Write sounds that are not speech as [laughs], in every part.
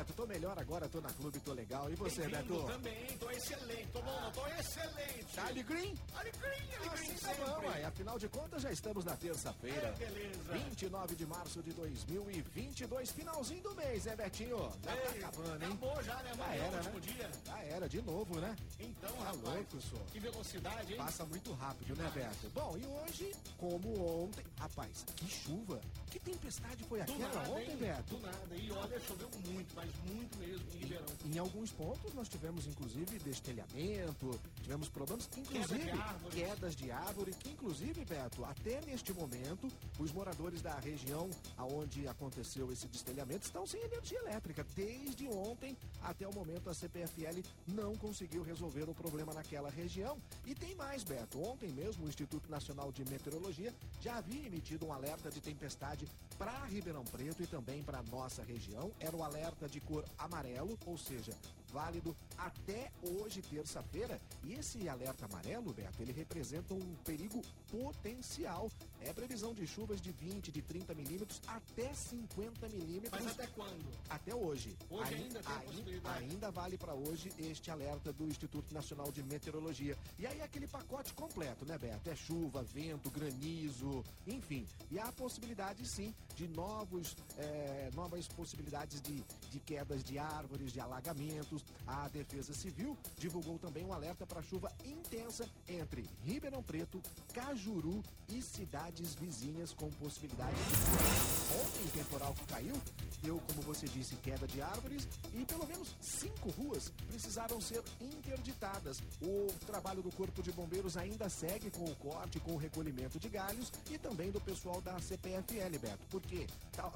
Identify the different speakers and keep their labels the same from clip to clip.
Speaker 1: Beto. Tô melhor agora, tô na clube, tô legal. E você, Beto?
Speaker 2: Também, tô excelente. Tô bom, tô excelente.
Speaker 1: Tá alegrinho?
Speaker 2: Alegria, alegria
Speaker 1: Assim tá bom, ué. Afinal de contas, já estamos na terça-feira.
Speaker 2: É, beleza.
Speaker 1: 29 de março de 2022, finalzinho do mês, né, Betinho? Já tá
Speaker 2: Ei,
Speaker 1: acabando, hein?
Speaker 2: Acabou já, né? Amanhã é
Speaker 1: era,
Speaker 2: último
Speaker 1: né?
Speaker 2: dia.
Speaker 1: Já era, de novo, né?
Speaker 2: Então,
Speaker 1: Tá
Speaker 2: rapaz,
Speaker 1: louco, senhor.
Speaker 2: que velocidade, hein?
Speaker 1: Passa muito rápido, né, Beto? Bom, e hoje, como ontem. Rapaz, que chuva! Que tempestade foi
Speaker 2: Do
Speaker 1: aquela
Speaker 2: nada,
Speaker 1: ontem,
Speaker 2: hein?
Speaker 1: Beto?
Speaker 2: Do nada. E olha, choveu muito, mas muito mesmo em Ribeirão.
Speaker 1: Em alguns pontos nós tivemos inclusive destelhamento, tivemos problemas, inclusive
Speaker 2: de árvores.
Speaker 1: quedas de árvore, que inclusive, Beto, até neste momento, os moradores da região aonde aconteceu esse destelhamento estão sem energia elétrica. Desde ontem até o momento a CPFL não conseguiu resolver o problema naquela região. E tem mais, Beto. Ontem mesmo o Instituto Nacional de Meteorologia já havia emitido um alerta de tempestade para Ribeirão Preto e também para nossa região. Era o alerta de cor amarelo, ou seja, válido até hoje, terça-feira. E esse alerta amarelo, Beto, ele representa um perigo potencial. É previsão de chuvas de 20, de 30 milímetros até 50 milímetros.
Speaker 2: Mas até quando?
Speaker 1: Até hoje.
Speaker 2: Hoje
Speaker 1: Ai-
Speaker 2: ainda tem a
Speaker 1: ai-
Speaker 2: possibilidade.
Speaker 1: Ainda vale para hoje este alerta do Instituto Nacional de Meteorologia. E aí aquele pacote completo, né, Beto? É chuva, vento, granizo, enfim. E há a possibilidade, sim, de novos, eh, novas possibilidades de, de quedas de árvores, de alagamentos. A Defesa Civil divulgou também um alerta para chuva intensa entre Ribeirão Preto, Cajuru e cidades vizinhas com possibilidade de Ontem o temporal que caiu deu, como você disse, queda de árvores e pelo menos cinco ruas precisaram ser interditadas. O trabalho do Corpo de Bombeiros ainda segue com o corte, com o recolhimento de galhos e também do pessoal da CPFL, Beto. Porque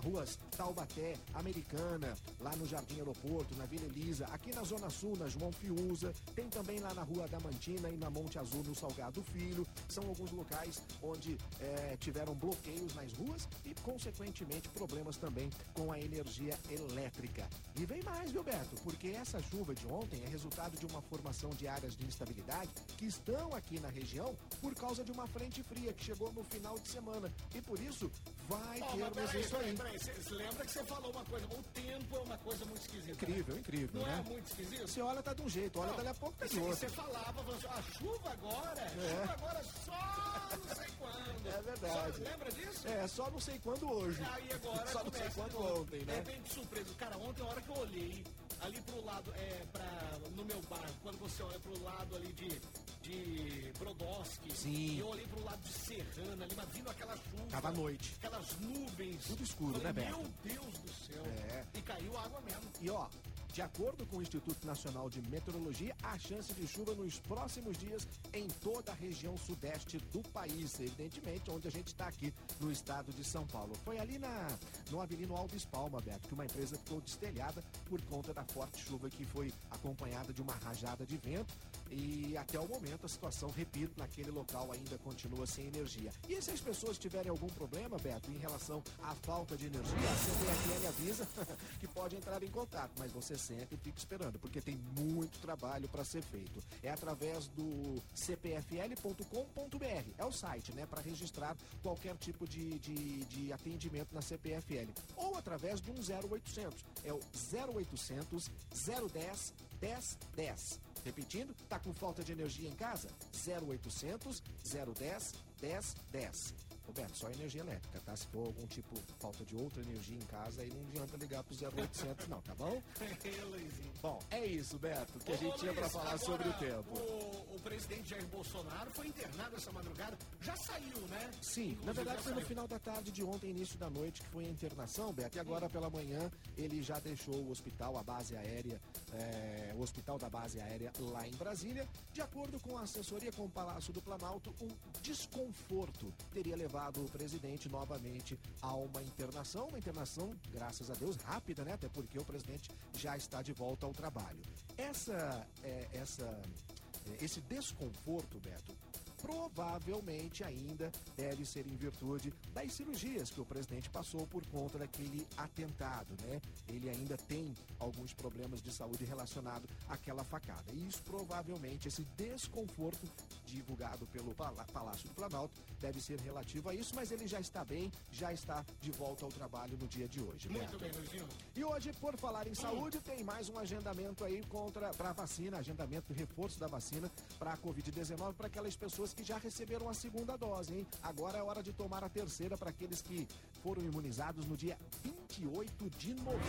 Speaker 1: ruas Taubaté, Americana, lá no Jardim Aeroporto, na Vila Elisa, aqui na Zona Sul, na João Fiuza, tem também lá na Rua Damantina e na Monte Azul, no Salgado Filho. São alguns locais onde eh, tiveram bloqueios nas ruas e, consequentemente, problemas também com a energia elétrica. E vem mais, viu, Beto? Porque essa chuva de ontem é resultado de uma formação de áreas de instabilidade que estão aqui na região por causa de uma frente fria que chegou no final de semana. E por isso vai
Speaker 2: mas
Speaker 1: termos
Speaker 2: peraí,
Speaker 1: isso aí.
Speaker 2: peraí. Lembra que você falou uma coisa? O tempo é uma coisa muito esquisita. né?
Speaker 1: Incrível, incrível,
Speaker 2: Não
Speaker 1: né?
Speaker 2: é muito esquisito?
Speaker 1: Você olha, tá de um jeito, olha,
Speaker 2: Não,
Speaker 1: dali a pouco tá de
Speaker 2: você,
Speaker 1: outro.
Speaker 2: você falava, você, a chuva agora,
Speaker 1: É.
Speaker 2: chuva agora só não sei quando.
Speaker 1: É verdade.
Speaker 2: Só- lembra disso?
Speaker 1: É, só não sei quando hoje.
Speaker 2: Aí agora
Speaker 1: Só não sei quando ontem,
Speaker 2: É
Speaker 1: né?
Speaker 2: bem de surpresa. Cara, ontem a hora que eu olhei ali pro lado, é, pra, no meu bairro, quando você olha pro lado ali de, de Brodowski,
Speaker 1: Sim.
Speaker 2: eu olhei pro lado de Serrana ali, mas vindo aquela chuva.
Speaker 1: Tava noite.
Speaker 2: Aquelas nuvens.
Speaker 1: Tudo escuro,
Speaker 2: Falei,
Speaker 1: né, Beto?
Speaker 2: Meu Deus do céu.
Speaker 1: É.
Speaker 2: E caiu água mesmo.
Speaker 1: E ó, de acordo com o Instituto Nacional de Meteorologia, há chance de chuva nos próximos dias em toda a região sudeste do país, evidentemente, onde a gente está aqui no estado de São Paulo. Foi ali na no Avelino Alves Palma, Beto, que uma empresa ficou destelhada por conta da forte chuva que foi acompanhada de uma rajada de vento. E até o momento a situação, repito, naquele local ainda continua sem energia. E se as pessoas tiverem algum problema, Beto, em relação à falta de energia, a CPFL avisa [laughs] que pode entrar em contato, mas você senta e fica esperando, porque tem muito trabalho para ser feito. É através do cpfl.com.br, é o site, né, para registrar qualquer tipo de, de, de atendimento na CPFL. Ou através de um 0800, é o 0800 010 1010. Repetindo, tá com falta de energia em casa? 0800 010 1010. Roberto, só energia elétrica, tá? Se for algum tipo falta de outra energia em casa, aí não adianta ligar pro 0800 não, tá bom? [laughs] Bom, é isso, Beto, que a gente tinha pra falar sobre o tempo.
Speaker 2: Presidente Jair Bolsonaro foi internado essa madrugada. Já saiu, né?
Speaker 1: Sim,
Speaker 2: Inclusive,
Speaker 1: na verdade foi no final da tarde de ontem, início da noite, que foi a internação, Beto. E agora pela manhã ele já deixou o hospital, a base aérea, é, o hospital da base aérea lá em Brasília. De acordo com a assessoria com o Palácio do Planalto, um desconforto teria levado o presidente novamente a uma internação. Uma internação, graças a Deus, rápida, né? Até porque o presidente já está de volta ao trabalho. Essa, é, essa, esse desconforto, Beto, provavelmente ainda deve ser em virtude das cirurgias que o presidente passou por conta daquele atentado, né? Ele ainda tem alguns problemas de saúde relacionados àquela facada. E isso provavelmente, esse desconforto divulgado pelo Palácio do Planalto, deve ser relativo a isso, mas ele já está bem, já está de volta ao trabalho no dia de hoje.
Speaker 2: Muito bem, Luizinho.
Speaker 1: E hoje, por falar em saúde, tem mais um agendamento aí contra para a vacina, agendamento de reforço da vacina para a Covid-19 para aquelas pessoas que já receberam a segunda dose, hein? Agora é hora de tomar a terceira para aqueles que foram imunizados no dia 28 de novembro.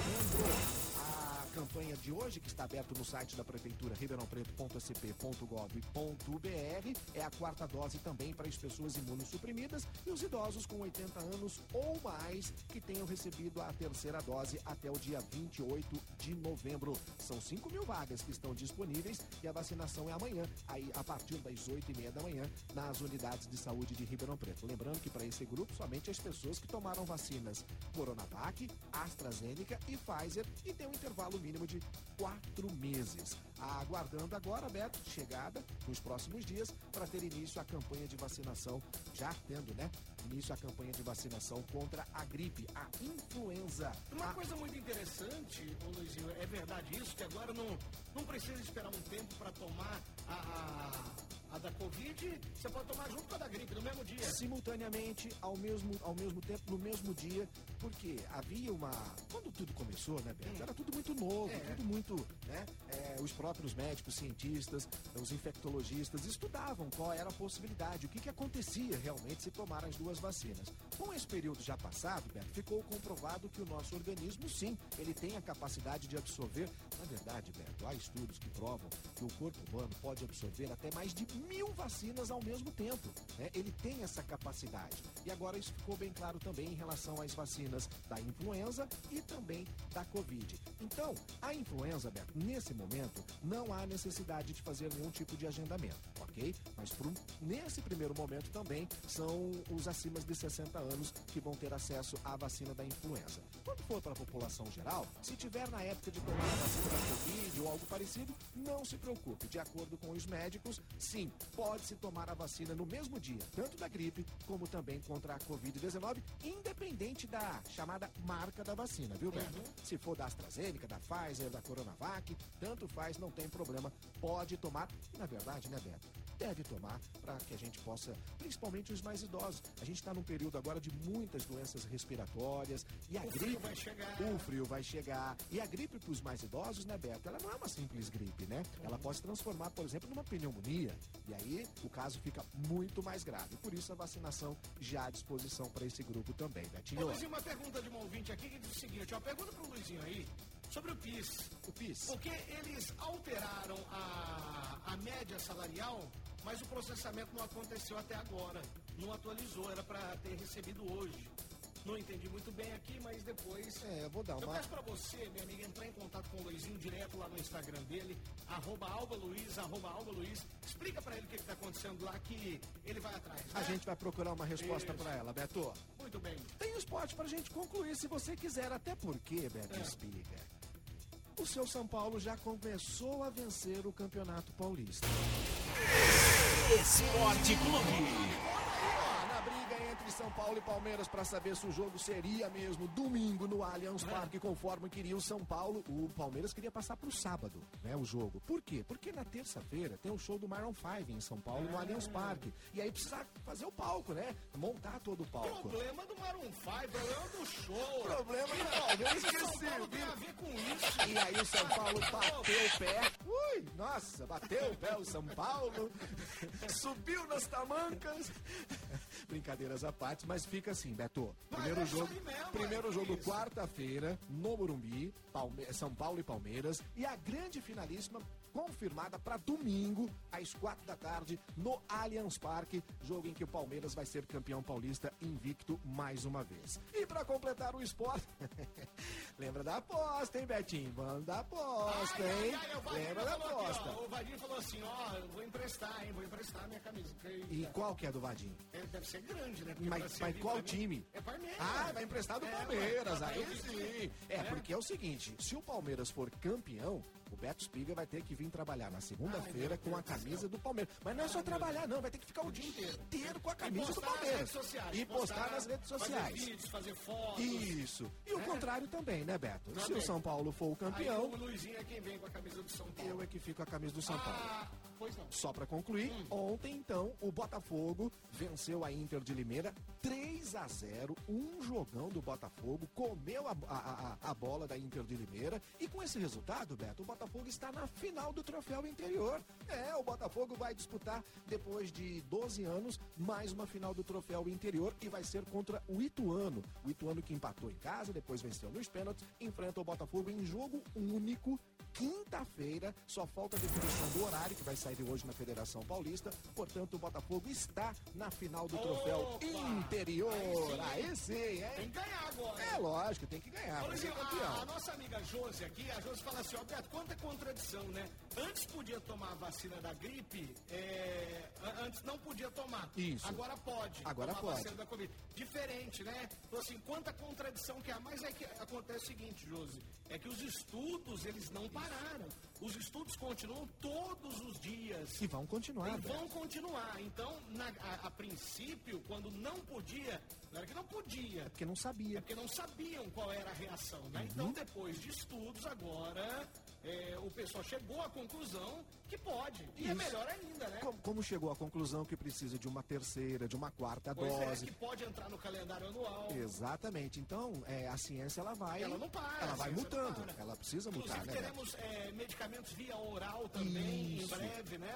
Speaker 1: A campanha de hoje, que está aberto no site da Prefeitura ribeirãopreto.sp.gov.br, é a quarta dose também para as pessoas imunossuprimidas e os idosos com 80 anos ou mais que tenham recebido a terceira dose até o dia 28 de novembro. São 5 mil vagas que estão disponíveis e a vacinação é amanhã, aí a partir das 8 e meia da manhã, nas unidades de saúde de Ribeirão Preto. Lembrando que para esse grupo, somente as pessoas que tomaram vacinas Coronavac, AstraZeneca e Pfizer e tem um intervalo mínimo de quatro meses. Aguardando agora, Beto, chegada nos próximos dias para ter início a campanha de vacinação, já tendo, né? Início a campanha de vacinação contra a gripe, a influenza.
Speaker 2: Uma
Speaker 1: a...
Speaker 2: coisa muito interessante, ô Luizinho, é verdade isso, que agora não, não precisa esperar um tempo para tomar a, a a da Covid, você pode tomar junto com a da gripe, no mesmo dia.
Speaker 1: Simultaneamente, ao mesmo, ao mesmo tempo, no mesmo dia, porque havia uma. Quando tudo começou, né, Beto? Era tudo muito novo, é. tudo muito. Né? É, os próprios médicos, cientistas, os infectologistas estudavam qual era a possibilidade, o que, que acontecia realmente se tomar as duas vacinas. Com esse período já passado, Beto, ficou comprovado que o nosso organismo, sim, ele tem a capacidade de absorver. Na verdade, Beto, há estudos que provam que o corpo humano pode absorver até mais de mil vacinas ao mesmo tempo. Né? Ele tem essa capacidade. E agora isso ficou bem claro também em relação às vacinas da influenza e também da Covid. Então, a influenza, Beto, nesse momento, não há necessidade de fazer nenhum tipo de agendamento, ok? Mas um, nesse primeiro momento também são os acima de 60 anos que vão ter acesso à vacina da influenza. Quando for para a população geral, se tiver na época de tomar a vacina da Covid ou algo parecido, não se preocupe. De acordo com os médicos, sim, pode-se tomar a vacina no mesmo dia, tanto da gripe como também contra a Covid-19, independente da chamada marca da vacina, viu, Beto? Uhum. Se for da AstraZeneca, da Pfizer, da Coronavac, tanto faz, não tem problema, pode tomar. Na verdade, né, Beto? Deve tomar para que a gente possa, principalmente os mais idosos. A gente está num período agora de muitas doenças respiratórias e a
Speaker 2: o
Speaker 1: gripe.
Speaker 2: Frio vai chegar.
Speaker 1: O frio vai chegar. E a gripe para os mais idosos, né, Beto? Ela não é uma simples gripe, né? Ela pode se transformar, por exemplo, numa pneumonia. E aí o caso fica muito mais grave. Por isso a vacinação já à disposição para esse grupo também, Betinho. Ô,
Speaker 2: Luizinho, uma pergunta de um ouvinte aqui que diz o seguinte: uma pergunta para o Luizinho aí sobre o PIS.
Speaker 1: O PIS.
Speaker 2: Porque eles alteraram a, a média salarial mas o processamento não aconteceu até agora. Não atualizou, era para ter recebido hoje. Não entendi muito bem aqui, mas depois.
Speaker 1: É, eu vou dar uma.
Speaker 2: Eu peço para você, minha amiga, entrar em contato com o Luizinho direto lá no Instagram dele, arroba Alba Luiz, arroba Alba Luiz. Explica para ele o que está acontecendo lá que ele vai atrás. Né?
Speaker 1: A gente vai procurar uma resposta para ela, Beto.
Speaker 2: Muito bem.
Speaker 1: Tem esporte para a gente concluir se você quiser, até porque, Beto é. Espiga o seu São Paulo já começou a vencer o Campeonato Paulista.
Speaker 3: Esporte Clube.
Speaker 1: São Paulo e Palmeiras para saber se o jogo seria mesmo domingo no Allianz Parque, conforme queria o São Paulo. O Palmeiras queria passar para o sábado, né, o jogo. Por quê? Porque na terça-feira tem o show do Maroon 5 em São Paulo, no Allianz Parque. E aí precisa fazer o palco, né? Montar todo o palco.
Speaker 2: Problema do Maroon 5, problema do show.
Speaker 1: Problema do Palmeiras
Speaker 2: esqueci. tem a ver com isso.
Speaker 1: E aí o São Paulo bateu o pé. Ui, nossa, bateu o pé o São Paulo. [laughs] Subiu nas tamancas. [laughs] Brincadeiras à parte, mas fica assim, Beto. Primeiro
Speaker 2: é
Speaker 1: jogo, primeiro jogo quarta-feira no Morumbi, Palme São Paulo e Palmeiras e a grande finalíssima confirmada para domingo, às quatro da tarde, no Allianz Parque, jogo em que o Palmeiras vai ser campeão paulista invicto mais uma vez. E para completar o esporte, [laughs] lembra da aposta, hein, Betinho? Vamos da aposta,
Speaker 2: ai,
Speaker 1: hein?
Speaker 2: Ai, ai, lembra da aposta. Aqui, ó, o Vadinho falou assim, ó, eu vou emprestar, hein, vou emprestar minha camisa.
Speaker 1: E qual que é do Vadinho?
Speaker 2: É, deve ser grande, né?
Speaker 1: mas, mas qual time?
Speaker 2: É Palmeiras.
Speaker 1: Ah, vai emprestar do é, Palmeiras, aí sim. É, é, porque é o seguinte, se o Palmeiras for campeão, o Beto Spiga vai ter que vir trabalhar na segunda-feira com a camisa do Palmeiras. Mas não é só trabalhar, não, vai ter que ficar o dia inteiro com a camisa do Palmeiras. E postar nas redes sociais.
Speaker 2: Fazer vídeos, fazer fotos.
Speaker 1: Isso. E o contrário também, né, Beto? Se o. São Paulo for o
Speaker 2: Aí
Speaker 1: campeão,
Speaker 2: o Luizinho é quem vem com a camisa do São Paulo.
Speaker 1: eu é que fico com a camisa do São Paulo.
Speaker 2: Pois não.
Speaker 1: Só pra concluir, ontem então o Botafogo venceu a Inter de Limeira 3 a 0, um jogão do Botafogo, comeu a, a- a- a bola da Inter de Limeira e com esse resultado, Beto, o Botafogo está na final do troféu interior. É, o Botafogo vai disputar depois de 12 anos mais uma final do troféu interior e vai ser contra o Ituano. O Ituano que empatou em casa, depois venceu nos pênaltis, enfrenta o Botafogo em jogo único quinta-feira. Só falta a definição do horário, que vai sair hoje na Federação Paulista. Portanto, o Botafogo está na final do troféu
Speaker 2: Opa!
Speaker 1: interior.
Speaker 2: Aí
Speaker 1: Aí sim,
Speaker 2: Tem
Speaker 1: hein?
Speaker 2: que ganhar agora.
Speaker 1: É lógico, tem que ganhar, ser
Speaker 2: Luizinho, a, a nossa amiga Josi aqui, a Josi fala assim, ó, Beto, quanta contradição, né? Antes podia tomar a vacina da gripe, é, antes não podia tomar.
Speaker 1: Isso.
Speaker 2: Agora pode.
Speaker 1: Agora pode.
Speaker 2: da Covid. Diferente, né? Então, assim, quanta contradição que há. Mas é que acontece o seguinte, Josi, é que os estudos, eles não pararam. Os estudos continuam todos os dias.
Speaker 1: E vão continuar,
Speaker 2: E vão continuar. Então, na- a, a princípio, quando não podia, não era que não podia,
Speaker 1: Porque não
Speaker 2: é
Speaker 1: sabia.
Speaker 2: porque não sabiam qual era a reação, né?
Speaker 1: Uhum.
Speaker 2: Então, depois de estudos, agora é, o pessoal chegou à conclusão que pode. E é
Speaker 1: Isso.
Speaker 2: melhor ainda, né?
Speaker 1: Como, como chegou à conclusão que precisa de uma terceira, de uma quarta
Speaker 2: Pois é,
Speaker 1: dose.
Speaker 2: que pode entrar no calendário anual.
Speaker 1: Exatamente. Então, é, a ciência ela vai.
Speaker 2: Ela não para,
Speaker 1: Ela vai mutando.
Speaker 2: para.
Speaker 1: Ela precisa
Speaker 2: Inclusive,
Speaker 1: mutar, né? Beto?
Speaker 2: teremos é, medicamentos via oral também
Speaker 1: Isso,
Speaker 2: em breve, né?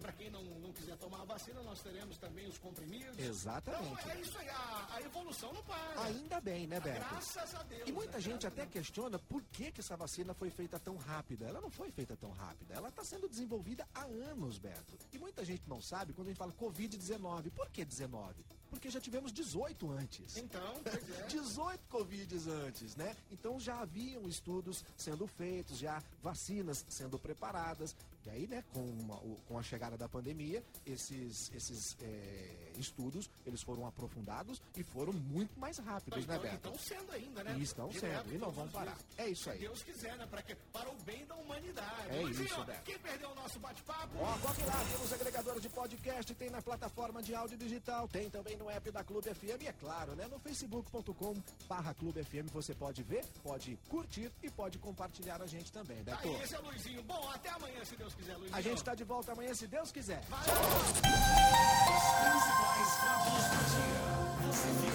Speaker 2: Para quem não, não quiser tomar a vacina, nós teremos também os comprimidos.
Speaker 1: Exatamente.
Speaker 2: Então, é isso aí. A, a evolução não para.
Speaker 1: Ainda bem, né, Beto?
Speaker 2: Graças a Deus.
Speaker 1: E muita
Speaker 2: né?
Speaker 1: gente até questiona por que, que essa vacina foi feita tão rápida. Ela não foi feita tão rápida. Ela está sendo desenvolvida há anos, Beto. E muita gente não sabe quando a gente fala Covid-19. Por que 19? Porque já tivemos 18 antes.
Speaker 2: Então, [laughs] pois é.
Speaker 1: 18 Covids antes, né? Então já haviam estudos sendo feitos, já vacinas sendo preparadas. E aí, né, com, uma- com a chegada da pandemia, esses, esses é, estudos, eles foram aprofundados e foram muito mais rápidos, né,
Speaker 2: Então,
Speaker 1: Beto?
Speaker 2: estão sendo ainda, né?
Speaker 1: E estão
Speaker 2: Direto
Speaker 1: sendo, e não vão parar.
Speaker 2: dias.
Speaker 1: É isso
Speaker 2: Se
Speaker 1: aí.
Speaker 2: Deus quiser, né? Para, que, para o bem da humanidade.
Speaker 1: É
Speaker 2: Luizinho,
Speaker 1: isso, Beto.
Speaker 2: Quem perdeu o nosso bate-papo?
Speaker 1: Ó, corre lá, tem nos agregadores de podcast, tem na plataforma de áudio digital, tem também no app da Clube FM e é claro, né? No facebook.com barra Clube FM você pode ver, pode curtir e pode compartilhar a gente também, Beto?
Speaker 2: aí, esse é o Luizinho. Bom, até amanhã, se Deus quiser, Luizinho.
Speaker 1: A gente tá de volta amanhã, se Deus quiser.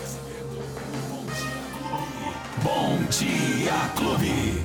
Speaker 3: Sabendo Bom Dia Clube. Bom Dia Clube.